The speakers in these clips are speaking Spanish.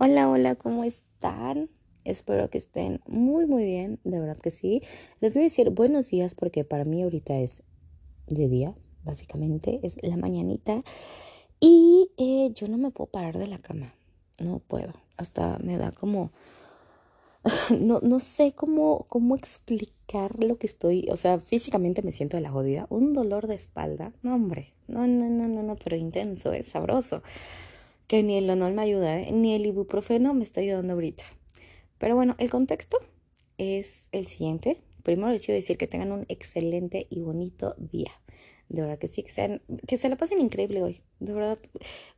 Hola, hola, ¿cómo están? Espero que estén muy, muy bien, de verdad que sí. Les voy a decir buenos días porque para mí ahorita es de día, básicamente, es la mañanita. Y eh, yo no me puedo parar de la cama, no puedo. Hasta me da como... No, no sé cómo, cómo explicar lo que estoy, o sea, físicamente me siento de la jodida, un dolor de espalda, no hombre, no, no, no, no, no, pero intenso, es sabroso que ni el Lonol me ayuda, ¿eh? ni el ibuprofeno me está ayudando ahorita. Pero bueno, el contexto es el siguiente. Primero les quiero decir que tengan un excelente y bonito día. De verdad que sí, que, sean, que se la pasen increíble hoy. De verdad,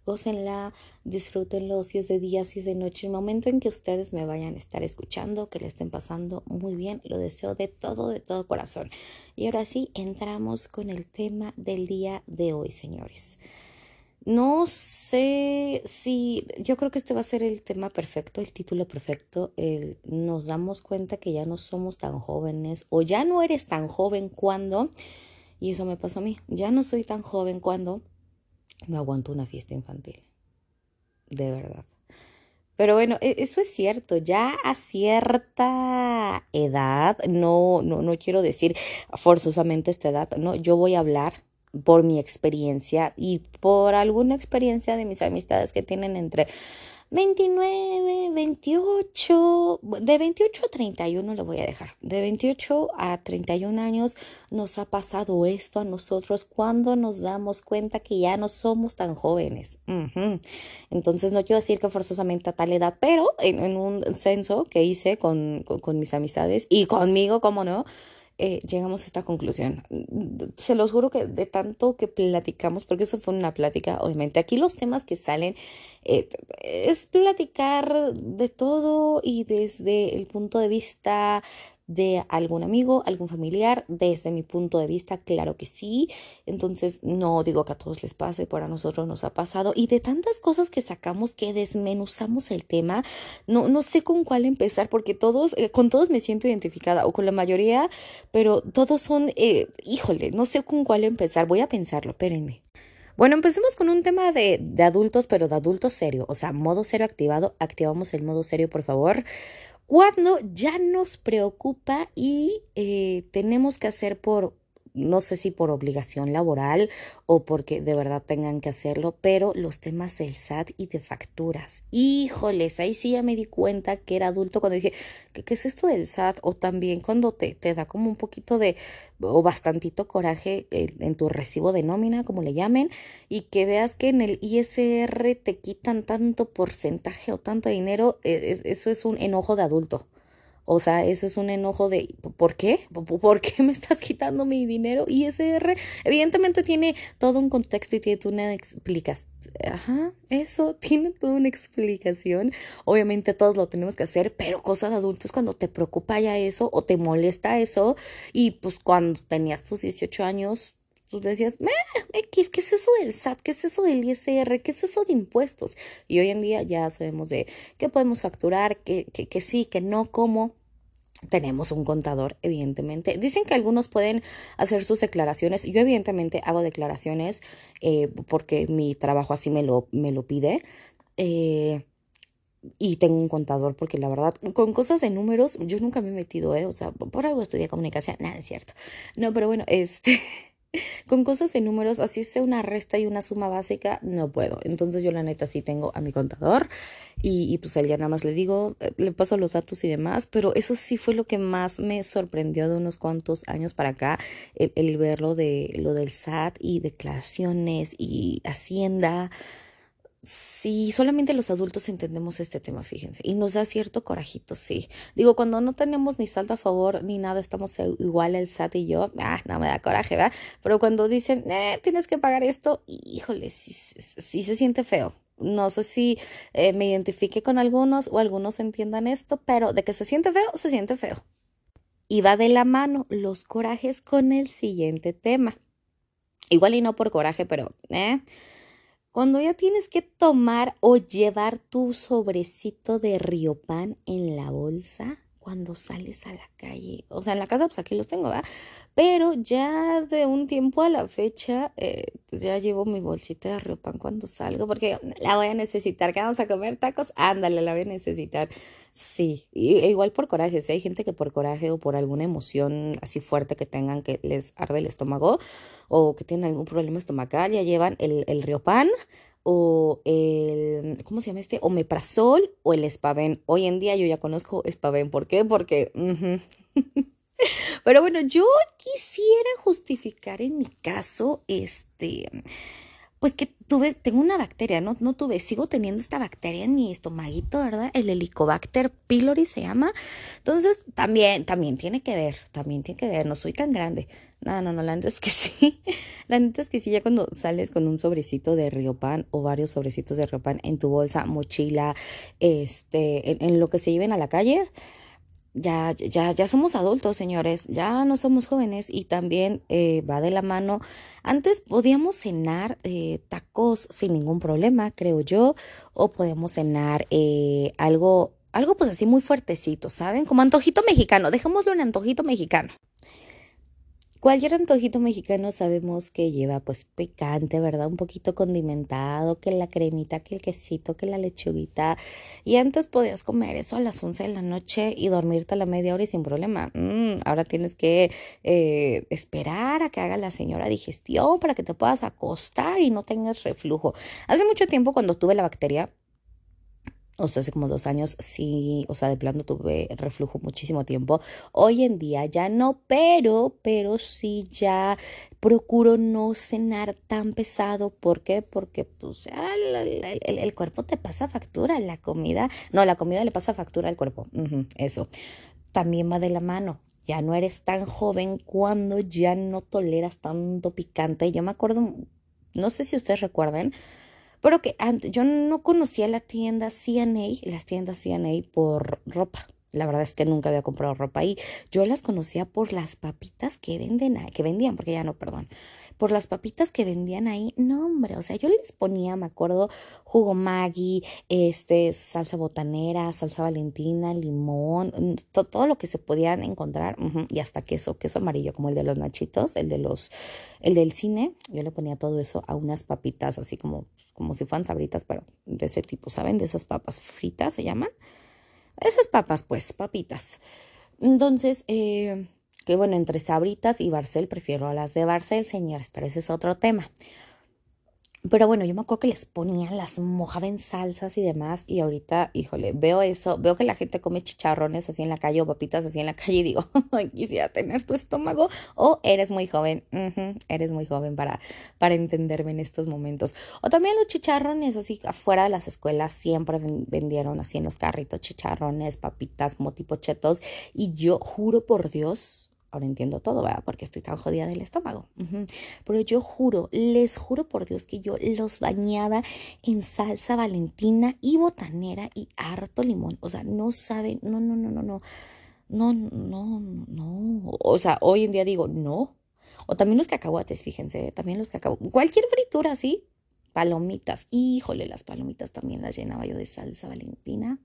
gócenla, disfrútenlo, si es de día, si es de noche. El momento en que ustedes me vayan a estar escuchando, que le estén pasando muy bien, lo deseo de todo, de todo corazón. Y ahora sí, entramos con el tema del día de hoy, señores. No sé si, yo creo que este va a ser el tema perfecto, el título perfecto. Nos damos cuenta que ya no somos tan jóvenes o ya no eres tan joven cuando, y eso me pasó a mí, ya no soy tan joven cuando me aguanto una fiesta infantil. De verdad. Pero bueno, e, eso es cierto, ya a cierta edad, no, no, no quiero decir forzosamente esta edad, no, yo voy a hablar por mi experiencia y por alguna experiencia de mis amistades que tienen entre 29, 28, de 28 a 31 lo voy a dejar. De 28 a 31 años nos ha pasado esto a nosotros cuando nos damos cuenta que ya no somos tan jóvenes. Entonces no quiero decir que forzosamente a tal edad, pero en, un censo que hice con, con mis amistades y conmigo, como no, eh, llegamos a esta conclusión. Se los juro que de tanto que platicamos, porque eso fue una plática, obviamente, aquí los temas que salen eh, es platicar de todo y desde el punto de vista de algún amigo, algún familiar, desde mi punto de vista, claro que sí. Entonces, no digo que a todos les pase, pero a nosotros nos ha pasado. Y de tantas cosas que sacamos, que desmenuzamos el tema, no, no sé con cuál empezar, porque todos, eh, con todos me siento identificada, o con la mayoría, pero todos son, eh, híjole, no sé con cuál empezar. Voy a pensarlo, espérenme. Bueno, empecemos con un tema de, de adultos, pero de adultos serio, o sea, modo serio activado. Activamos el modo serio, por favor cuando ya nos preocupa y eh, tenemos que hacer por no sé si por obligación laboral o porque de verdad tengan que hacerlo, pero los temas del SAT y de facturas. Híjoles, ahí sí ya me di cuenta que era adulto cuando dije, ¿qué, es esto del SAT? O también cuando te, te da como un poquito de, o bastantito coraje en, tu recibo de nómina, como le llamen, y que veas que en el ISR te quitan tanto porcentaje o tanto dinero, e, eso es un enojo de adulto. O sea, eso es un enojo de ¿por qué? ¿Por qué me estás quitando mi dinero? ISR evidentemente tiene todo un contexto y tiene una explicación. Ajá, eso tiene toda una explicación. Obviamente todos lo tenemos que hacer, pero cosa de adultos cuando te preocupa ya eso o te molesta eso y pues cuando tenías tus 18 años tú decías, ¿qué es eso del SAT? ¿Qué es eso del ISR? ¿Qué es eso de impuestos? Y hoy en día ya sabemos de qué podemos facturar, que, que, que sí, que no, cómo. Tenemos un contador, evidentemente. Dicen que algunos pueden hacer sus declaraciones. Yo, evidentemente, hago declaraciones eh, porque mi trabajo así me lo, me lo pide. Eh, y tengo un contador porque la verdad, con cosas de números, yo nunca me he metido, ¿eh? O sea, por algo estudié comunicación, nada es cierto. No, pero bueno, este, con cosas de números, así sea una resta y una suma básica, no puedo. Entonces yo la neta sí tengo a mi contador y, pues él ya nada más le digo, eh, le paso los datos y demás, pero eso sí fue lo que más me sorprendió de unos cuantos años para acá, el, el ver de, lo del SAT y declaraciones y Hacienda. Sí, solamente los adultos entendemos este tema, fíjense, y nos da cierto corajito, sí. Digo, cuando no tenemos ni saldo a favor ni nada, estamos igual el SAT y yo, ah, no me da coraje, ¿verdad? Pero cuando dicen, eh, tienes que pagar esto, híjole, sí, sí, se siente feo. No sé si eh, me identifique con algunos o algunos entiendan esto, pero de que se siente feo, se siente feo. Y va de la mano los corajes con el siguiente tema. Igual y no por coraje, pero, ¿eh? Cuando ya tienes que tomar o llevar tu sobrecito de pan en la bolsa, cuando sales a la calle. O sea, en la casa, pues aquí los tengo, ¿verdad? Pero ya de un tiempo a la fecha, eh, pues ya llevo mi bolsita de riopan cuando salgo, porque la voy a necesitar. ¿Que vamos a comer tacos? Ándale, la voy a necesitar. Sí, e igual por coraje. Si hay gente que por coraje o por alguna emoción así fuerte que tengan que les arde el estómago o que tienen algún problema estomacal, ya llevan el, el riopan o el, ¿cómo se llama este? Omeprazol o el Spaven. Hoy en día yo ya conozco Spaven. ¿Por qué? Porque... Pero bueno, yo quisiera justificar en mi caso, este, pues que tuve, tengo una bacteria, no, no tuve, sigo teniendo esta bacteria en mi estomaguito, ¿verdad? El Helicobacter pylori se llama. Entonces, también, también tiene que ver, también tiene que ver, no soy tan grande. No, no, no, la neta es que sí. La neta es que sí, ya cuando sales con un sobrecito de Riopan o varios sobrecitos de Riopan en tu bolsa, mochila, este, en, en lo que se lleven a la calle, ya, ya, ya somos adultos, señores, ya no somos jóvenes y también eh, va de la mano. Antes podíamos cenar eh, tacos sin ningún problema, creo yo, o podemos cenar eh, algo, algo pues así muy fuertecito, ¿saben? Como antojito mexicano, dejémoslo en antojito mexicano. Cualquier antojito mexicano sabemos que lleva pues picante, ¿verdad? Un poquito condimentado, que la cremita, que el quesito, que la lechuguita. Y antes podías comer eso a las 11 de la noche y dormirte a la media hora y sin problema. Mm, ahora tienes que eh, esperar a que haga la señora digestión para que te puedas acostar y no tengas reflujo. Hace mucho tiempo cuando tuve la bacteria, o sea, hace como dos años sí, o sea, de plano tuve reflujo muchísimo tiempo. Hoy en día ya no, pero, pero sí ya procuro no cenar tan pesado. ¿Por qué? Porque pues el, cuerpo te pasa factura, la comida, no, la comida le pasa factura al cuerpo. eso. También va de la mano. Ya no eres tan joven cuando ya no toleras tanto picante. Yo me acuerdo, no sé si ustedes recuerdan, pero que yo no conocía la tienda CNA, las tiendas CNA por ropa. La verdad es que nunca había comprado ropa ahí. Yo las conocía por las papitas que venden, que vendían, porque ya no, perdón por las papitas que vendían ahí. No, hombre, o sea, yo les ponía, me acuerdo, jugo Maggi, este, salsa botanera, salsa valentina, limón, mm, todo lo que se podían encontrar y hasta queso, queso amarillo, como el de los nachitos, el de los, el del cine. Yo le ponía todo eso a unas papitas así como, como si fueran sabritas, pero de ese tipo, ¿saben? De esas papas fritas se llaman. Esas papas, pues, papitas. Entonces, eh, que bueno, entre Sabritas y Barcel prefiero a las de Barcel, señores, pero ese es otro tema. Pero bueno, yo me acuerdo que les ponían, las mojaba en salsas y demás. Y ahorita, híjole, veo eso, veo que la gente come chicharrones así en la calle o papitas así en la calle y digo, quisiera tener tu estómago. O eres muy joven, eres muy joven para, para entenderme en estos momentos. O también los chicharrones así afuera de las escuelas siempre vendieron así en los carritos chicharrones, papitas como tipo chetos. Y yo juro por Dios, ahora entiendo todo, ¿verdad? Porque estoy tan jodida del estómago. Pero yo juro, les juro por Dios que yo los bañaba en salsa valentina y botanera y harto limón. O sea, no saben, no, no, no, no, no. No, no, no. O sea, hoy en día digo, no. O también los cacahuates, fíjense, también los cacahuates. Cualquier fritura, sí. Palomitas. Híjole, las palomitas también las llenaba yo de salsa valentina.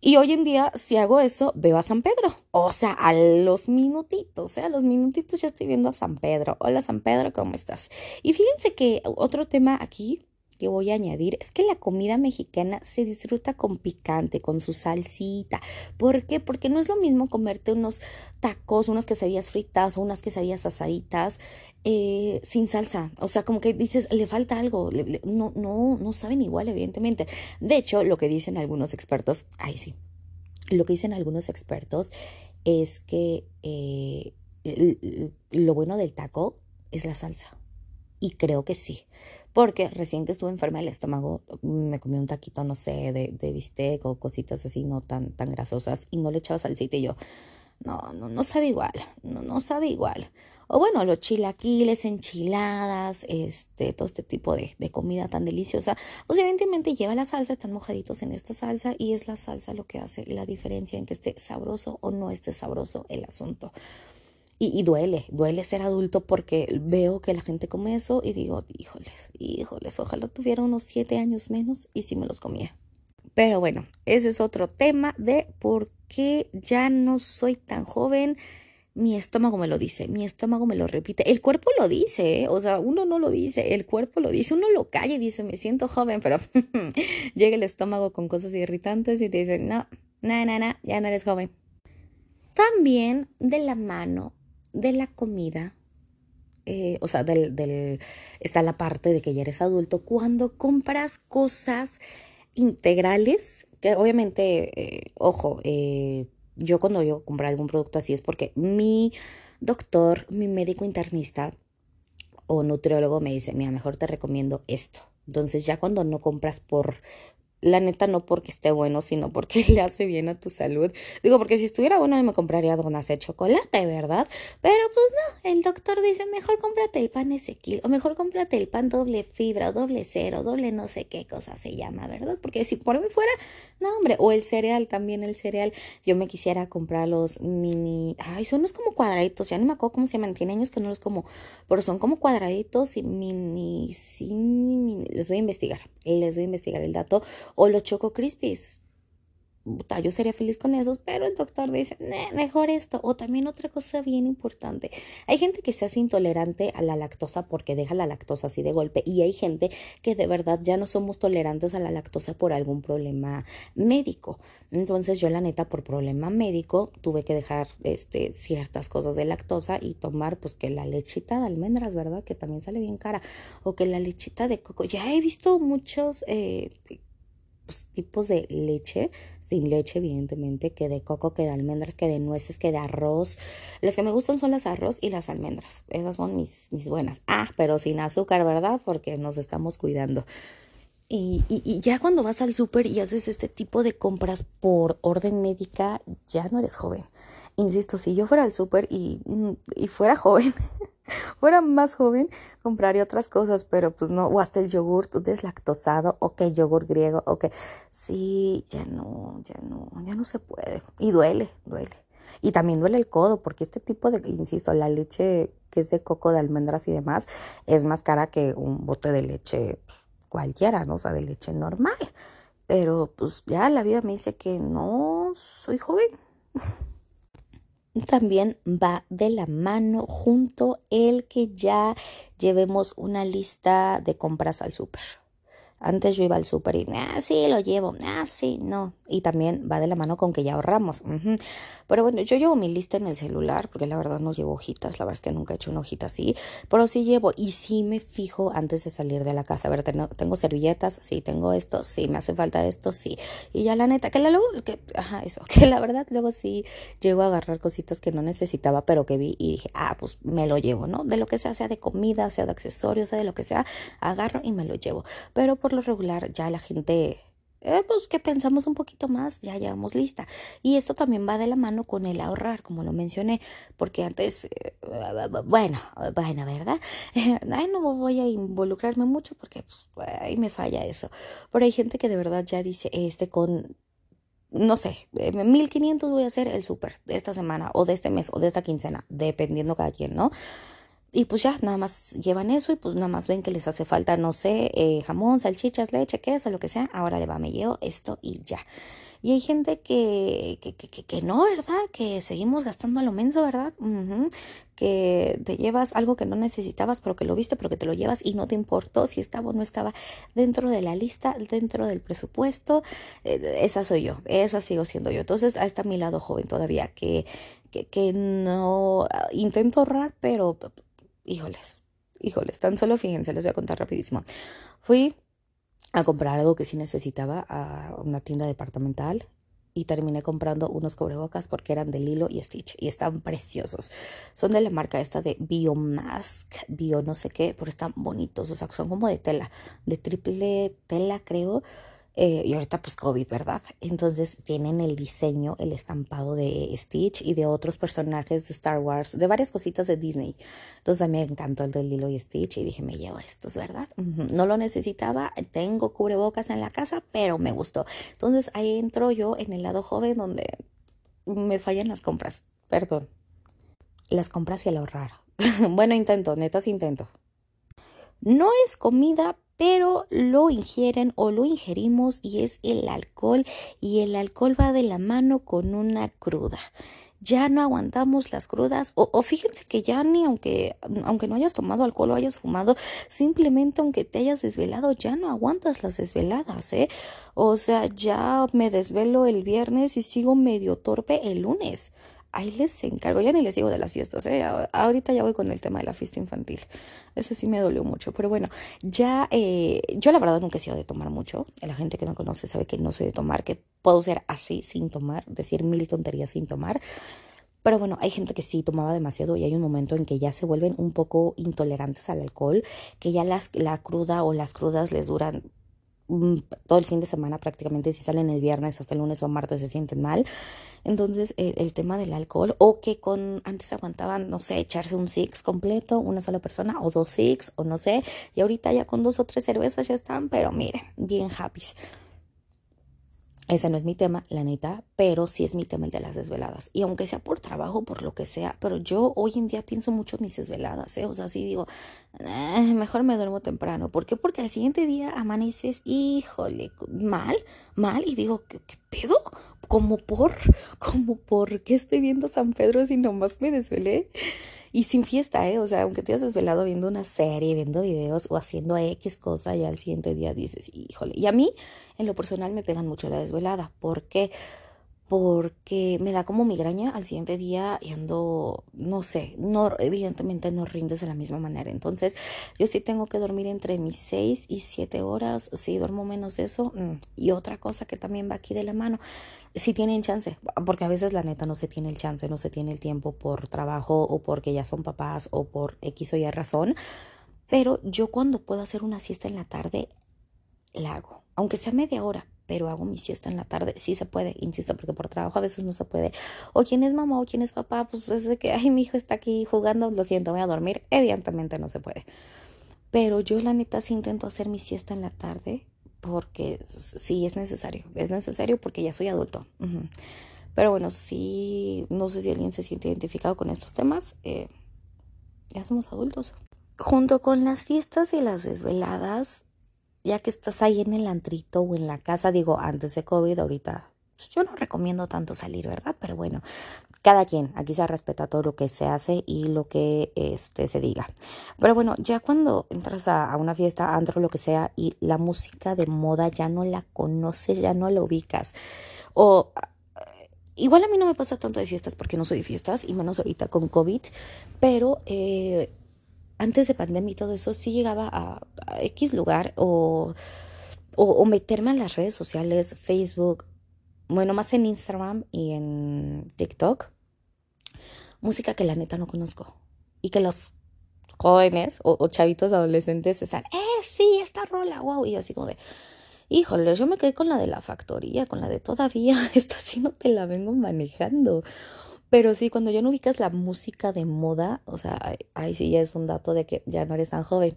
Y hoy en día, si hago eso, veo a San Pedro. O sea, a los minutitos, ¿eh? a los minutitos ya estoy viendo a San Pedro. Hola San Pedro, ¿cómo estás? Y fíjense que otro tema aquí que voy a añadir es que la comida mexicana se disfruta con picante, con su salsita. ¿Por qué? Porque no es lo mismo comerte unos tacos, unas quesadillas fritas o unas quesadillas asaditas eh, sin salsa. O sea, como que dices, le falta algo. no, no, no saben igual, evidentemente. De hecho, lo que dicen algunos expertos, ay sí, lo que dicen algunos expertos es que eh, lo bueno del taco es la salsa. Y creo que sí. Porque recién que estuve enferma del estómago, me comí un taquito, no sé, de, de bistec o cositas así, no tan, tan grasosas, y no le echaba salsita y yo, no, no, no sabe igual, no, no sabe igual. O bueno, los chilaquiles, enchiladas, este, todo este tipo de, de comida tan deliciosa, pues evidentemente lleva la salsa, están mojaditos en esta salsa y es la salsa lo que hace la diferencia en que esté sabroso o no esté sabroso el asunto. Y, duele, duele ser adulto porque veo que la gente come eso y digo, híjoles, híjoles, ojalá tuviera unos siete años menos y si me los comía. Pero bueno, ese es otro tema de por qué ya no soy tan joven mi estómago me lo dice, mi estómago me lo repite, el cuerpo lo dice, ¿eh? o sea, uno no lo dice, el cuerpo lo dice, uno lo calla y dice, me siento joven, pero llega el estómago con cosas irritantes y te dice, no, no, no, no, ya no eres joven. También de la mano de la comida, eh, o sea, del, del, está la parte de que ya eres adulto, cuando compras cosas integrales, que obviamente, eh, ojo, eh, yo cuando yo compro algún producto así es porque mi doctor, mi médico internista o nutriólogo me dice, mira, mejor te recomiendo esto. Entonces ya cuando no compras por la neta no porque esté bueno, sino porque le hace bien a tu salud. Digo, porque si estuviera bueno me compraría donas de chocolate, ¿verdad? Pero pues no, el doctor dice, mejor cómprate el pan Ezequiel, o mejor cómprate el pan doble fibra, o doble cero, doble no sé qué cosa se llama, ¿verdad? Porque si por mí fuera, no hombre, o el cereal, también el cereal, yo me quisiera comprar los mini, ay, son unos como cuadraditos, ya no me acuerdo cómo se llaman, tiene años que no los como, pero son como cuadraditos y mini, sin, mini, les voy a investigar, les voy a investigar el dato o los Choco Crispies. Yo sería feliz con esos, pero el doctor dice, mejor esto. O también otra cosa bien importante. Hay gente que se hace intolerante a la lactosa porque deja la lactosa así de golpe. Y hay gente que de verdad ya no somos tolerantes a la lactosa por algún problema médico. Entonces yo la neta por problema médico tuve que dejar este, ciertas cosas de lactosa y tomar pues que la lechita de almendras, ¿verdad? Que también sale bien cara. O que la lechita de coco. Ya he visto muchos... Eh, pues, tipos de leche, sin leche evidentemente, que de coco, que de almendras, que de nueces, que de arroz. Las que me gustan son las arroz y las almendras. Esas son mis, mis buenas. Ah, pero sin azúcar, ¿verdad? Porque nos estamos cuidando. Y, y, ya cuando vas al súper y haces este tipo de compras por orden médica, ya no eres joven. Insisto, si yo fuera al súper y, y fuera joven, fuera más joven, compraría otras cosas, pero pues no, o hasta el yogur deslactosado, o que yogur griego, o que sí, ya no, ya no, ya no se puede. Y duele, duele. Y también duele el codo, porque este tipo de, insisto, la leche que es de coco, de almendras y demás, es más cara que un bote de leche cualquiera, ¿no? O sea, de leche normal. Pero pues ya la vida me dice que no soy joven. también va de la mano junto el que ya llevemos una lista de compras al súper. Antes yo iba al súper y, ah, sí, lo llevo, ah, sí, no. Y también va de la mano con que ya ahorramos. Pero bueno, yo llevo mi lista en el celular, porque la verdad no llevo hojitas, la verdad es que nunca he hecho una hojita así, pero sí llevo y sí me fijo antes de salir de la casa. A ver, tengo, tengo servilletas, sí, tengo esto, sí, me hace falta esto, sí. Y ya la neta, que la luego, que, ajá, eso, que la verdad luego sí llego a agarrar cositas que no necesitaba, pero que vi y dije, ah, pues me lo llevo, ¿no? De lo que sea, sea de comida, sea de accesorios, sea de lo que sea, agarro y me lo llevo. Pero por lo regular ya la gente eh, pues que pensamos un poquito más, ya llevamos lista. Y esto también va de la mano con el ahorrar, como lo mencioné, porque antes, eh, bueno, bueno, ¿verdad? Ay, no voy a involucrarme mucho porque pues, ahí me falla eso. Pero hay gente que de verdad ya dice, este con no sé, 1500 voy a hacer el súper de esta semana o de este mes o de esta quincena, dependiendo cada quien, ¿no? Y pues ya, nada más llevan eso y pues nada más ven que les hace falta, no sé, eh, jamón, salchichas, leche, queso, lo que sea. Ahora le va, me llevo esto y ya. Y hay gente que, que, que, que, no, ¿verdad? Que seguimos gastando a lo menso, ¿verdad? Que te llevas algo que no necesitabas, pero que lo viste, pero que te lo llevas y no te importó si estaba o no estaba dentro de la lista, dentro del presupuesto. Eh, esa soy yo, esa sigo siendo yo. Entonces, ahí está mi lado joven todavía, que, que, que no intento ahorrar, pero híjoles, híjoles, tan solo fíjense, les voy a contar rapidísimo. Fui a comprar algo que sí necesitaba a una tienda departamental y terminé comprando unos cubrebocas porque eran de Lilo y Stitch y están preciosos. Son de la marca esta de Biomask, Bio no sé qué, pero están bonitos, o sea, son como de tela, de triple tela creo eh, y ahorita pues COVID, ¿verdad? Entonces tienen el diseño, el estampado de Stitch y de otros personajes de Star Wars, de varias cositas de Disney. Entonces a mí me encantó el de Lilo y Stitch y dije, me llevo estos, ¿verdad? No lo necesitaba, tengo cubrebocas en la casa, pero me gustó. Entonces ahí entro yo en el lado joven donde me fallan las compras, perdón. Las compras y el ahorrar. bueno, intento, netas intento. No es comida pero lo ingieren o lo ingerimos y es el alcohol y el alcohol va de la mano con una cruda. Ya no aguantamos las crudas o, fíjense que ya ni aunque aunque no hayas tomado alcohol o hayas fumado simplemente aunque te hayas desvelado ya no aguantas las desveladas eh o sea ya me desvelo el viernes y sigo medio torpe el lunes ahí les encargo, ya ni les digo de las fiestas, ¿eh? ahorita ya voy con el tema de la fiesta infantil, ese sí me dolió mucho, pero bueno, ya, eh, yo la verdad nunca he sido de tomar mucho, la gente que no conoce sabe que no soy de tomar, que puedo ser así sin tomar, decir mil tonterías sin tomar, pero bueno, hay gente que sí tomaba demasiado y hay un momento en que ya se vuelven un poco intolerantes al alcohol, que ya las, la cruda o las crudas les duran todo el fin de semana prácticamente, si salen el viernes hasta el lunes o martes se sienten mal. Entonces, el, tema del alcohol, o que con antes aguantaban, no sé, echarse un six completo, una sola persona, o dos six, o no sé, y ahorita ya con dos o tres cervezas ya están, pero miren, bien happy. Ese no es mi tema, la neta, pero sí es mi tema el de las desveladas. Y aunque sea por trabajo, por lo que sea, pero yo hoy en día pienso mucho en mis desveladas, ¿eh? O sea, sí digo, eh, mejor me duermo temprano. ¿Por qué? Porque al siguiente día amaneces, híjole, mal, mal, y digo, ¿qué, pedo? Como por, como por qué estoy viendo San Pedro si nomás me desvelé. Y sin fiesta, ¿eh? O sea, aunque te hayas desvelado viendo una serie, viendo videos o haciendo X cosa, y al siguiente día dices, híjole. Y a mí, en lo personal, me pegan mucho la desvelada. ¿Por qué? porque me da como migraña al siguiente día y ando, no sé, no, evidentemente no rindes de la misma manera. Entonces, yo sí tengo que dormir entre mis seis y siete horas. Si duermo menos de eso, mm. y otra cosa que también va aquí de la mano, si tienen chance, porque a veces la neta no se tiene el chance, no se tiene el tiempo por trabajo o porque ya son papás o por X o Y razón. Pero yo cuando puedo hacer una siesta en la tarde, la hago, aunque sea media hora pero hago mi siesta en la tarde. Sí se puede, insisto, porque por trabajo a veces no se puede. O quién es mamá o quién es papá, pues es de que, ay, mi hijo está aquí jugando, lo siento, voy a dormir. Evidentemente no se puede. Pero yo la neta sí intento hacer mi siesta en la tarde porque sí es necesario. Es necesario porque ya soy adulto. Pero bueno, sí, no sé si alguien se siente identificado con estos temas. Eh, ya somos adultos. Junto con las fiestas y las desveladas, ya que estás ahí en el antrito o en la casa, digo, antes de COVID, ahorita, pues, yo no recomiendo tanto salir, ¿verdad? Pero bueno, cada quien, aquí se respeta todo lo que se hace y lo que este, se diga. Pero bueno, ya cuando entras a, una fiesta, antro, lo que sea, y la música de moda ya no la conoces, ya no la ubicas. O igual a mí no me pasa tanto de fiestas porque no soy de fiestas, y menos ahorita con COVID, pero eh, antes de pandemia y todo eso, sí llegaba a, X lugar o, o, meterme en las redes sociales, Facebook, bueno, más en Instagram y en TikTok, música que la neta no conozco y que los jóvenes o, chavitos adolescentes están, eh, sí, esta rola, wow, y así como de, híjole, yo me quedé con la de la factoría, con la de todavía, esta sí no te la vengo manejando. Pero sí, cuando ya no ubicas la música de moda, o sea, ahí sí ya es un dato de que ya no eres tan joven.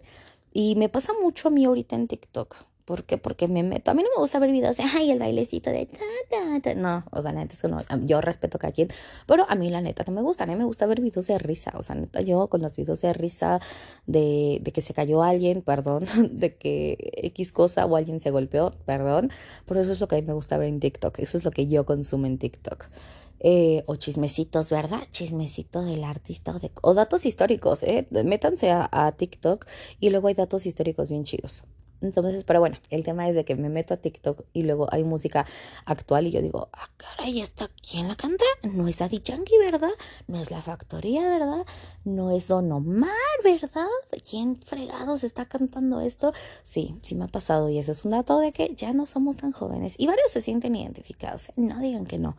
Y me pasa mucho a mí ahorita en TikTok. ¿Por qué? Porque me meto. A mí no me gusta ver videos de, ay, el bailecito de ta, ta. No, o sea, la neta es que no. Yo respeto a quien, pero a mí la neta no me gusta. A mí me gusta ver videos de risa. O sea, neta, yo con los videos de risa de, de que se cayó alguien, perdón, de que X cosa o alguien se golpeó, perdón. Por eso es lo que a mí me gusta ver en TikTok. Eso es lo que yo consumo en TikTok. Eh, o chismecitos, ¿verdad? Chismecito del artista o, datos históricos, ¿eh? Métanse a, a, TikTok y luego hay datos históricos bien chidos. Entonces, pero bueno, el tema es de que me meto a TikTok y luego hay música actual y yo digo, ah, caray, ¿esta quién la canta? No es Adi Yankee, ¿verdad? No es La Factoría, ¿verdad? No es Don Omar, ¿verdad? ¿Quién fregados está cantando esto? Sí, sí me ha pasado y ese es un dato de que ya no somos tan jóvenes y varios se sienten identificados. ¿eh? No digan que no.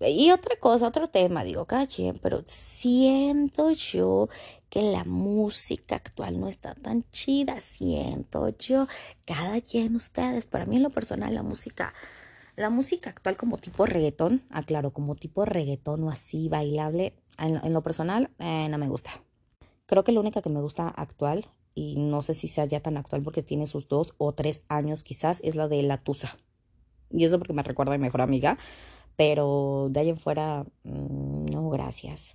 Y otra cosa, otro tema, digo, cada pero siento yo que la música actual no está tan chida, siento yo, cada quien ustedes, para mí en lo personal la música, la música actual como tipo reggaetón, aclaro, como tipo reggaetón o así bailable, en, lo personal eh, no me gusta. Creo que la única que me gusta actual, y no sé si sea ya tan actual porque tiene sus dos o tres años quizás, es la de La Tusa. Y eso porque me recuerda a mi mejor amiga pero de ahí en fuera, mm, no, gracias.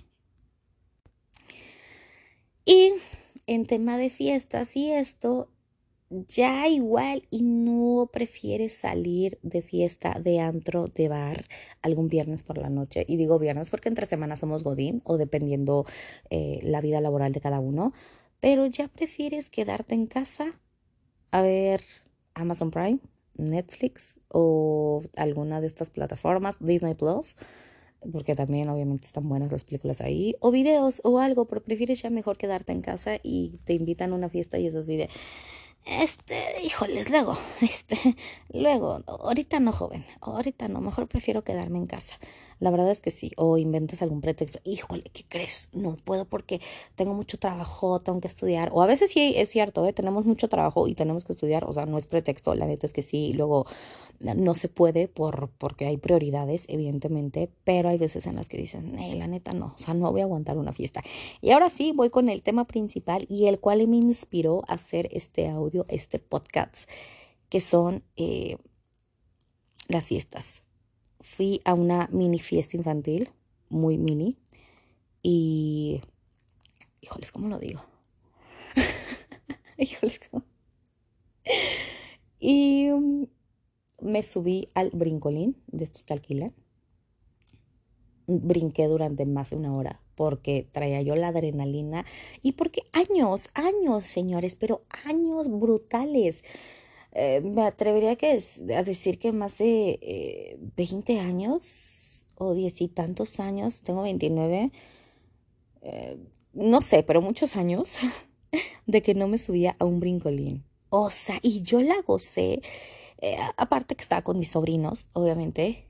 Y en tema de fiestas y esto, ya igual y no prefieres salir de fiesta, de antro, de bar algún viernes por la noche. Y digo viernes porque entre semanas somos Godín o dependiendo eh, la vida laboral de cada uno. Pero ya prefieres quedarte en casa a ver Amazon Prime, Netflix o alguna de estas plataformas, Disney Plus porque también obviamente están buenas las películas ahí, o videos o algo, pero prefieres ya mejor quedarte en casa y te invitan a una fiesta y es así de, este, híjoles, luego, este, luego, ahorita no, joven, ahorita no, mejor prefiero quedarme en casa. La verdad es que sí, o inventas algún pretexto, híjole, ¿qué crees? No puedo porque tengo mucho trabajo, tengo que estudiar, o a veces sí es cierto, ¿eh? tenemos mucho trabajo y tenemos que estudiar, o sea, no es pretexto, la neta es que sí, luego no se puede por, porque hay prioridades, evidentemente, pero hay veces en las que dicen, eh, la neta no, o sea, no voy a aguantar una fiesta. Y ahora sí, voy con el tema principal y el cual me inspiró a hacer este audio, este podcast, que son eh, las fiestas fui a una mini fiesta infantil, muy mini, y... Híjoles, ¿cómo lo digo? Híjoles, ¿cómo? Y um, me subí al brincolín de estos que alquilan. Brinqué durante más de una hora porque traía yo la adrenalina y porque años, años, señores, pero años brutales eh, me atrevería a decir que más de 20 eh, años o diez y tantos años, tengo 29, eh, no sé, pero muchos años de que no me subía a un brincolín. O sea, y yo la gocé, aparte que estaba con mis sobrinos, obviamente,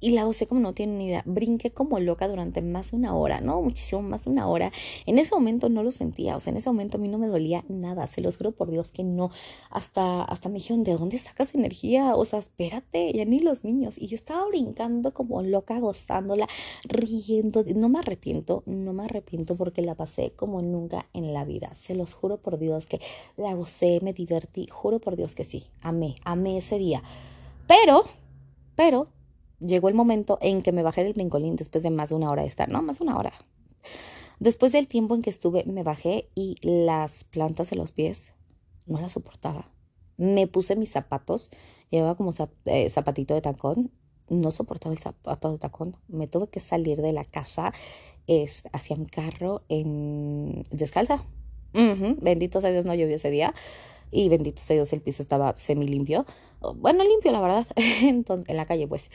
y la gocé como no tienen ni idea. Brinqué como loca durante más de una hora, ¿no? Muchísimo más de una hora. En ese momento no lo sentía, o sea, en ese momento a mí no me dolía nada, se los juro por Dios que no. Hasta, hasta me dijeron, ¿de dónde sacas energía? O sea, espérate, ya ni los niños. Y yo estaba brincando como loca, gozándola, riendo. No me arrepiento, no me arrepiento porque la pasé como nunca en la vida. Se los juro por Dios que la gocé, me divertí, juro por Dios que sí, amé, amé ese día. Pero, pero llegó el momento en que me bajé del brincolín después de más de una hora de estar, no, más de una hora. Después del tiempo en que estuve, me bajé y las plantas de los pies no las soportaba. Me puse mis zapatos, llevaba como eh, zapatito de tacón, no soportaba el zapato de tacón. Me tuve que salir de la casa es, hacia mi carro en descalza. Bendito sea Dios, no llovió ese día y bendito sea Dios, el piso estaba semi limpio. Bueno, limpio, la verdad, Entonces, en la calle, pues.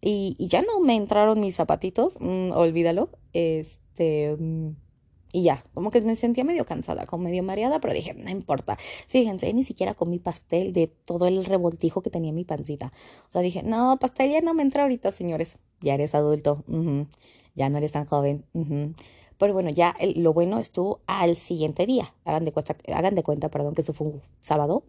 Y, ya no me entraron mis zapatitos, mm, olvídalo. Este. Mm, y ya, como que me sentía medio cansada, como medio mareada, pero dije, no importa. Fíjense, ni siquiera comí pastel de todo el revoltijo que tenía mi pancita. O sea, dije, no, pastel ya no me entra ahorita, señores. Ya eres adulto, ya no eres tan joven. Pero bueno, ya lo bueno estuvo al siguiente día. Hagan de cuenta, hagan de cuenta, perdón, que eso fue un sábado.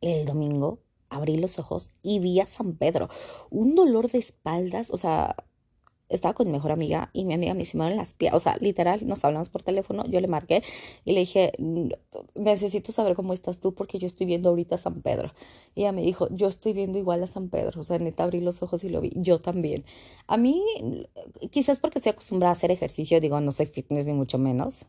El domingo abrí los ojos y vi a San Pedro. Un dolor de espaldas, o sea, estaba con mi mejor amiga y mi amiga me hizo en las piernas, o sea, literal, nos hablamos por teléfono, yo le marqué y le dije, necesito saber cómo estás tú porque yo estoy viendo ahorita a San Pedro. Y ella me dijo, yo estoy viendo igual a San Pedro, o sea, neta abrí los ojos y lo vi, yo también. A mí, quizás porque estoy acostumbrada a hacer ejercicio, digo, no soy fitness ni mucho menos,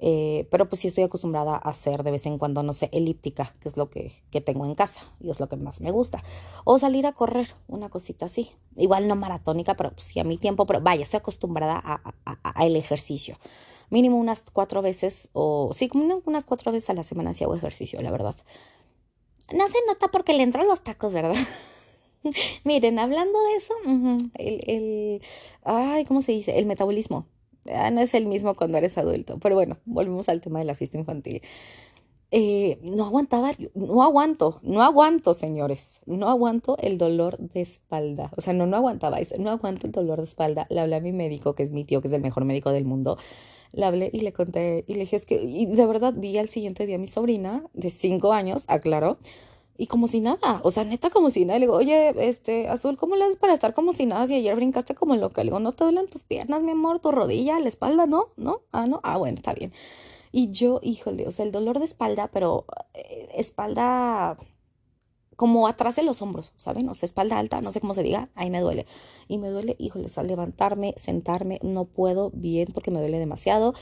eh, pero pues sí estoy acostumbrada a hacer de vez en cuando, no sé, elíptica, que es lo que, que, tengo en casa y es lo que más me gusta. O salir a correr, una cosita así. Igual no maratónica, pero pues sí a mi tiempo, pero vaya, estoy acostumbrada a, a, el ejercicio. Mínimo unas cuatro veces, o sí, unas cuatro veces a la semana si hago ejercicio, la verdad. No se nota porque le entro los tacos, ¿verdad? Miren, hablando de eso, el, el, ay, ¿cómo se dice? El metabolismo Ah, no es el mismo cuando eres adulto. Pero bueno, volvemos al tema de la fiesta infantil. Eh, no aguantaba, no aguanto, no aguanto, señores, no aguanto el dolor de espalda. O sea, no, no aguantaba, no aguanto el dolor de espalda. Le hablé a mi médico, que es mi tío, que es el mejor médico del mundo. Le hablé y le conté, y le dije, es que, y de verdad vi al siguiente día a mi sobrina de cinco años, aclaró, y como si nada, o sea, neta como si nada. Le digo, oye, este, Azul, ¿cómo le haces para estar como si nada si ayer brincaste como loca? Le digo, ¿no te duelen tus piernas, mi amor, tu rodilla, la espalda, no? ¿No? Ah, no. Ah, bueno, está bien. Y yo, híjole, o sea, el dolor de espalda, pero eh, espalda como atrás de los hombros, ¿saben? O sea, espalda alta, no sé cómo se diga, ahí me duele. Y me duele, híjole, al levantarme, sentarme, no puedo bien porque me duele demasiado.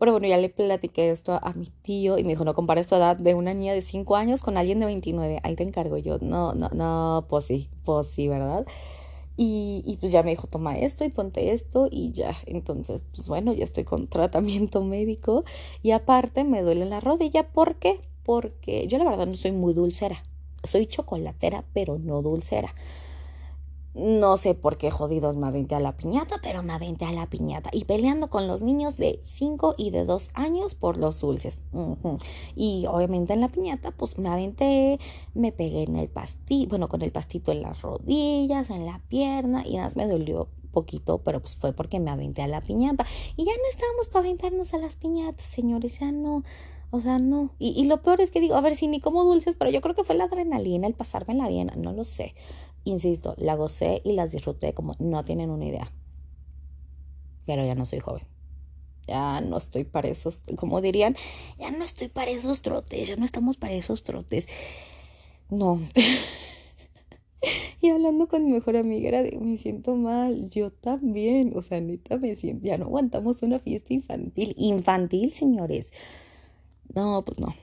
Pero bueno, ya le platiqué esto a mi tío y me dijo, no compares tu edad de una niña de 5 años con alguien de 29. Ahí te encargo yo. No, no, no, pues sí, pues sí, ¿verdad? Y, y, pues ya me dijo, toma esto y ponte esto y ya. Entonces, pues bueno, ya estoy con tratamiento médico. Y aparte me duele la rodilla. ¿Por qué? Porque yo la verdad no soy muy dulcera. Soy chocolatera, pero no dulcera. No sé por qué jodidos me aventé a la piñata, pero me aventé a la piñata. Y peleando con los niños de 5 y de 2 años por los dulces. Y obviamente en la piñata, pues me aventé, me pegué en el pastito, bueno, con el pastito en las rodillas, en la pierna, y nada más me dolió poquito, pero pues fue porque me aventé a la piñata. Y ya no estábamos para aventarnos a las piñatas, señores, ya no. O sea, no. Y, lo peor es que digo, a ver si ni como dulces, pero yo creo que fue la adrenalina, el pasármela bien, no lo sé. Insisto, la gocé y las disfruté como no tienen una idea. Pero ya no soy joven. Ya no estoy para esos, como dirían, ya no estoy para esos trotes, ya no estamos para esos trotes. No. y hablando con mi mejor amiga me siento mal, yo también, o sea, neta me siento, ya no aguantamos una fiesta infantil, infantil, señores. No, pues no.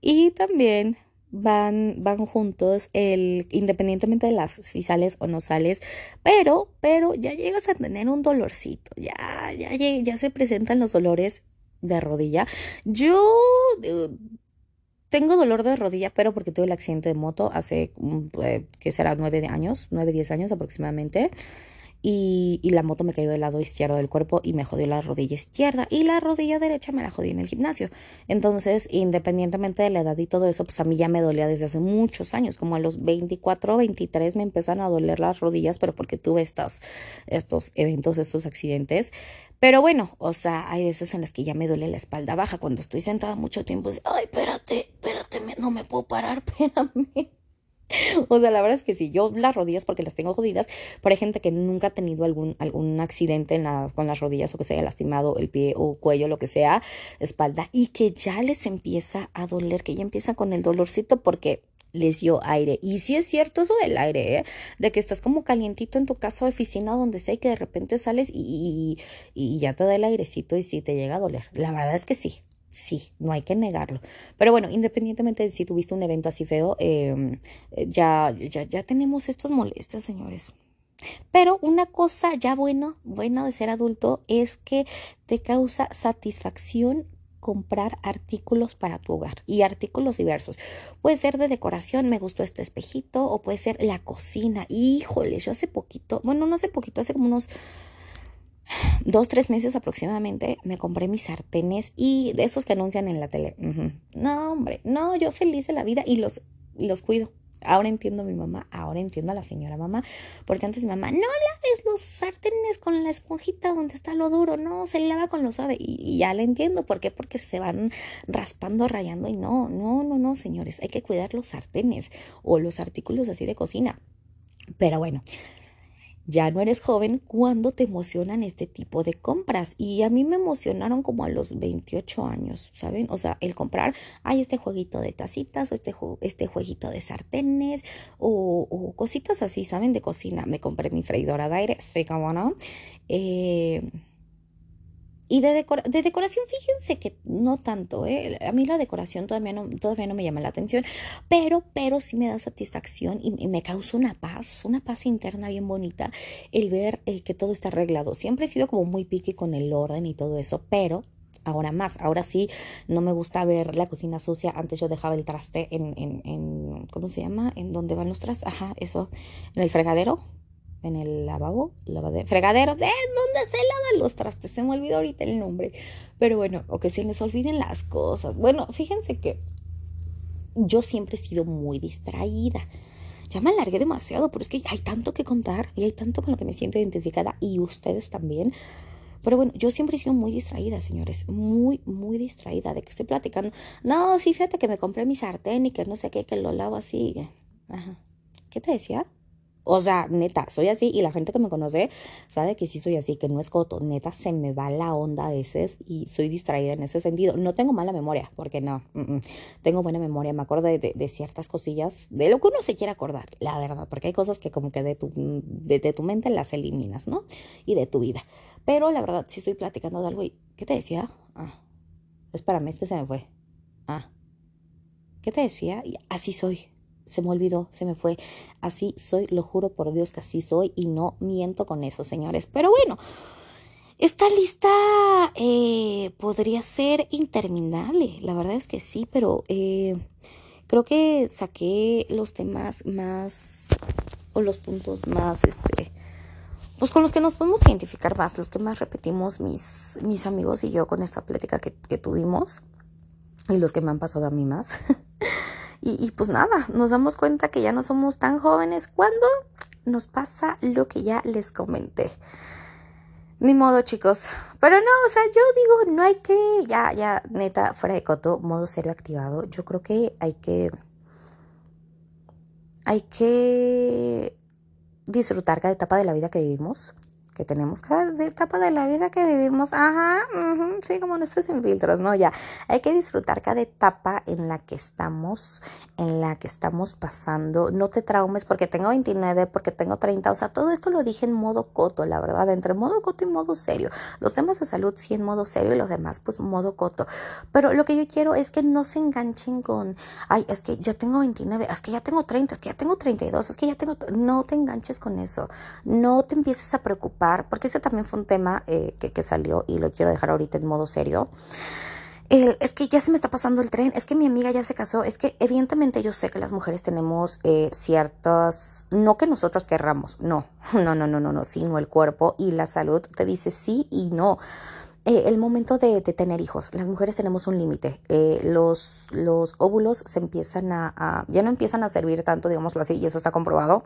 Y también van, van juntos, el, independientemente de las si sales o no sales, pero, pero ya llegas a tener un dolorcito, ya, ya, ya se presentan los dolores de rodilla. Yo eh, tengo dolor de rodilla, pero porque tuve el accidente de moto hace, mm, eh, que será nueve años, nueve, diez años aproximadamente y, la moto me cayó del lado izquierdo del cuerpo y me jodió la rodilla izquierda y la rodilla derecha me la jodí en el gimnasio. Entonces, independientemente de la edad y todo eso, pues a mí ya me dolía desde hace muchos años, como a los 24, 23 me empezaron a doler las rodillas, pero porque tuve estos, estos eventos, estos accidentes. Pero bueno, o sea, hay veces en las que ya me duele la espalda baja cuando estoy sentada mucho tiempo. Ay, espérate, espérate, no me puedo parar, espérame. O sea, la verdad es que sí, yo las rodillas porque las tengo jodidas, pero hay gente que nunca ha tenido algún, algún accidente en la, con las rodillas o que se haya lastimado el pie o cuello, lo que sea, espalda, y que ya les empieza a doler, que ya empieza con el dolorcito porque les dio aire. Y sí es cierto eso del aire, ¿eh? de que estás como calientito en tu casa o oficina donde sea y que de repente sales y, y, y ya te da el airecito y sí te llega a doler. La verdad es que sí, sí, no hay que negarlo. Pero bueno, independientemente de si tuviste un evento así feo, em, ya, ya, ya tenemos estas molestias, señores. Pero una cosa ya buena, buena de ser adulto es que te causa satisfacción comprar artículos para tu hogar y artículos diversos. Puede ser de decoración, me gustó este espejito, o puede ser la cocina. Híjole, yo hace poquito, bueno, no hace poquito, hace como unos dos, tres meses aproximadamente me compré mis sartenes y de estos que anuncian en la tele. No, hombre, no, yo feliz de la vida y los, los cuido. Ahora entiendo a mi mamá, ahora entiendo a la señora mamá, porque antes mi mamá, no laves los sartenes con la esponjita donde está lo duro, no, se lava con lo suave. Y, y, ya le entiendo, ¿por qué? Porque se van raspando, rayando y no, no, no, no, señores, hay que cuidar los sartenes o los artículos así de cocina. Pero bueno, ya no eres joven cuando te emocionan este tipo de compras. Y a mí me emocionaron como a los 28 años, ¿saben? O sea, el comprar, hay este jueguito de tacitas o este, este jueguito de sartenes o, cositas así, ¿saben? De cocina. Me compré mi freidora de aire, sé cómo no. Eh, y de, de, decoración, fíjense que no tanto, ¿eh? A mí la decoración todavía no, todavía no me llama la atención, pero, pero sí me da satisfacción y, me causa una paz, una paz interna bien bonita el ver eh, que todo está arreglado. Siempre he sido como muy piqui con el orden y todo eso, pero ahora más. Ahora sí, no me gusta ver la cocina sucia. Antes yo dejaba el traste en, en, en ¿cómo se llama? En donde van los trastes. Ajá, eso, en el fregadero en el lavabo, lavadero, fregadero, de donde se lavan los trastes, se me olvidó ahorita el nombre, pero bueno, o que se les olviden las cosas. Bueno, fíjense que yo siempre he sido muy distraída. Ya me alargué demasiado, pero es que hay tanto que contar y hay tanto con lo que me siento identificada y ustedes también. Pero bueno, yo siempre he sido muy distraída, señores, muy, muy distraída de que estoy platicando. No, sí, fíjate que me compré mi sartén y que no sé qué, que lo lavo así. Ajá. ¿Qué te decía? O sea, neta, soy así y la gente que me conoce sabe que sí soy así, que no es coto. Neta, se me va la onda a veces y soy distraída en ese sentido. No tengo mala memoria, porque no. Tengo buena memoria, me acuerdo de, ciertas cosillas, de lo que uno se quiere acordar, la verdad, porque hay cosas que como que de tu, de, tu mente las eliminas, ¿no? Y de tu vida. Pero la verdad, si estoy platicando de algo y, ¿qué te decía? Ah, espérame, es que se me fue. Ah, ¿qué te decía? así soy se me olvidó, se me fue. Así soy, lo juro por Dios que así soy y no miento con eso, señores. Pero bueno, esta lista eh, podría ser interminable, la verdad es que sí, pero eh, creo que saqué los temas más o los puntos más, este, pues con los que nos podemos identificar más, los que más repetimos mis, mis amigos y yo con esta plática que, que tuvimos y los que me han pasado a mí más. Y, pues nada, nos damos cuenta que ya no somos tan jóvenes cuando nos pasa lo que ya les comenté. Ni modo, chicos. Pero no, o sea, yo digo, no hay que, ya, ya, neta, fuera de coto, modo serio activado. Yo creo que hay que, hay que disfrutar cada etapa de la vida que vivimos que tenemos cada etapa de la vida que vivimos. Ajá, sí, como no estés sin ¿no? Ya, hay que disfrutar cada etapa en la que estamos, en la que estamos pasando. No te traumes porque tengo 29, porque tengo 30. O sea, todo esto lo dije en modo coto, la verdad, entre modo coto y modo serio. Los temas de salud sí en modo serio y los demás, pues modo coto. Pero lo que yo quiero es que no se enganchen con, ay, es que ya tengo 29, es que ya tengo 30, es que ya tengo 32, es que ya tengo... No te enganches con eso. No te empieces a preocupar porque ese también fue un tema eh, que, salió y lo quiero dejar ahorita en modo serio. es que ya se me está pasando el tren, es que mi amiga ya se casó, es que evidentemente yo sé que las mujeres tenemos eh, ciertas, no que nosotros querramos, no, no, no, no, no, no, sino el cuerpo y la salud te dice sí y no. Eh, el momento de, tener hijos, las mujeres tenemos un límite, los, los óvulos se empiezan a, ya no empiezan a servir tanto, digámoslo así, y eso está comprobado.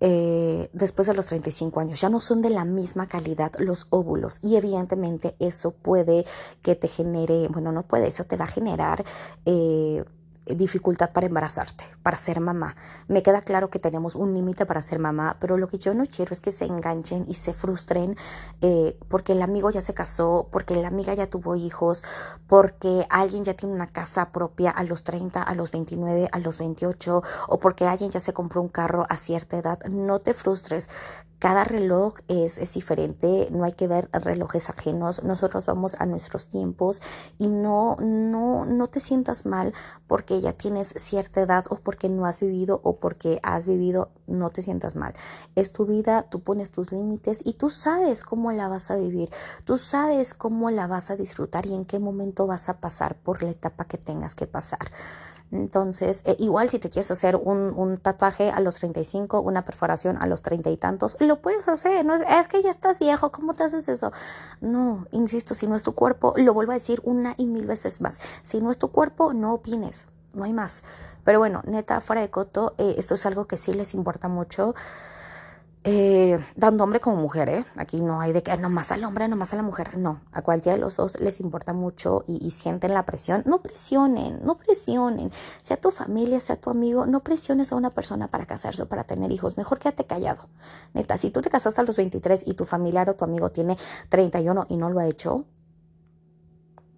Eh, después de los 35 años. Ya no son de la misma calidad los óvulos y evidentemente eso puede que te genere, bueno, no puede, eso te va a generar... Eh, dificultad para embarazarte, para ser mamá. Me queda claro que tenemos un límite para ser mamá, pero lo que yo no quiero es que se enganchen y se frustren eh, porque el amigo ya se casó, porque la amiga ya tuvo hijos, porque alguien ya tiene una casa propia a los 30, a los 29, a los 28, o porque alguien ya se compró un carro a cierta edad. No te frustres. Cada reloj es, es diferente, no hay que ver relojes ajenos, nosotros vamos a nuestros tiempos y no, no, no te sientas mal porque ya tienes cierta edad o porque no has vivido o porque has vivido, no te sientas mal. Es tu vida, tú pones tus límites y tú sabes cómo la vas a vivir, tú sabes cómo la vas a disfrutar y en qué momento vas a pasar por la etapa que tengas que pasar. Entonces, eh, igual si te quieres hacer un, un, tatuaje a los 35, una perforación a los 30 y tantos, lo puedes hacer. No es, es, que ya estás viejo, ¿cómo te haces eso? No, insisto, si no es tu cuerpo, lo vuelvo a decir una y mil veces más. Si no es tu cuerpo, no opines, no hay más. Pero bueno, neta, fuera de coto, eh, esto es algo que sí les importa mucho eh, tanto hombre como mujer, ¿eh? Aquí no hay de que nomás al hombre, nomás a la mujer. No, a cualquiera de los dos les importa mucho y, sienten la presión. No presionen, no presionen. Sea tu familia, sea tu amigo, no presiones a una persona para casarse o para tener hijos. Mejor quédate callado. Neta, si tú te casaste a los 23 y tu familiar o tu amigo tiene 31 y no lo ha hecho,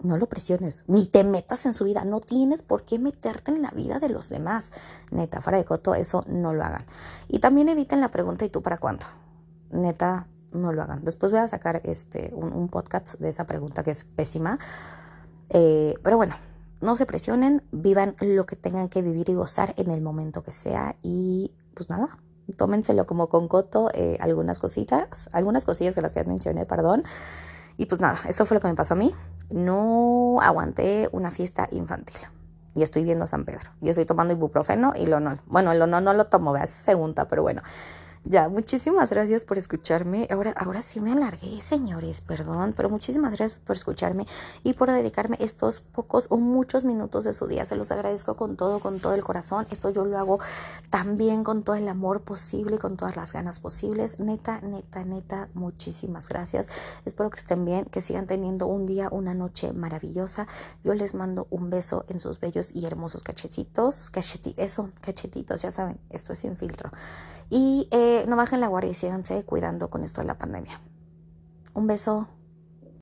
no lo presiones, ni te metas en su vida, no tienes por qué meterte en la vida de los demás. Neta, fuera de coto, eso no lo hagan. Y también eviten la pregunta, ¿y tú para cuándo? Neta, no lo hagan. Después voy a sacar este, un, podcast de esa pregunta que es pésima. Eh, pero bueno, no se presionen, vivan lo que tengan que vivir y gozar en el momento que sea. Y pues nada, tómenselo como con coto eh, algunas cositas, algunas cosillas de las que mencioné, perdón. Y pues nada, esto fue lo que me pasó a mí. No aguanté una fiesta infantil. Y estoy viendo a San Pedro. Y estoy tomando ibuprofeno y lo no. Bueno, lo no, no lo tomo, veas, segunda, pero bueno. Ya, muchísimas gracias por escucharme. Ahora, ahora sí me alargué, señores, perdón, pero muchísimas gracias por escucharme y por dedicarme estos pocos o muchos minutos de su día. Se los agradezco con todo, con todo el corazón. Esto yo lo hago también con todo el amor posible con todas las ganas posibles. Neta, neta, neta, muchísimas gracias. Espero que estén bien, que sigan teniendo un día, una noche maravillosa. Yo les mando un beso en sus bellos y hermosos cachetitos. Cachetitos, eso, cachetitos, ya saben, esto es sin filtro. Y eh, no bajen la guardia y síganse cuidando con esto de la pandemia. Un beso.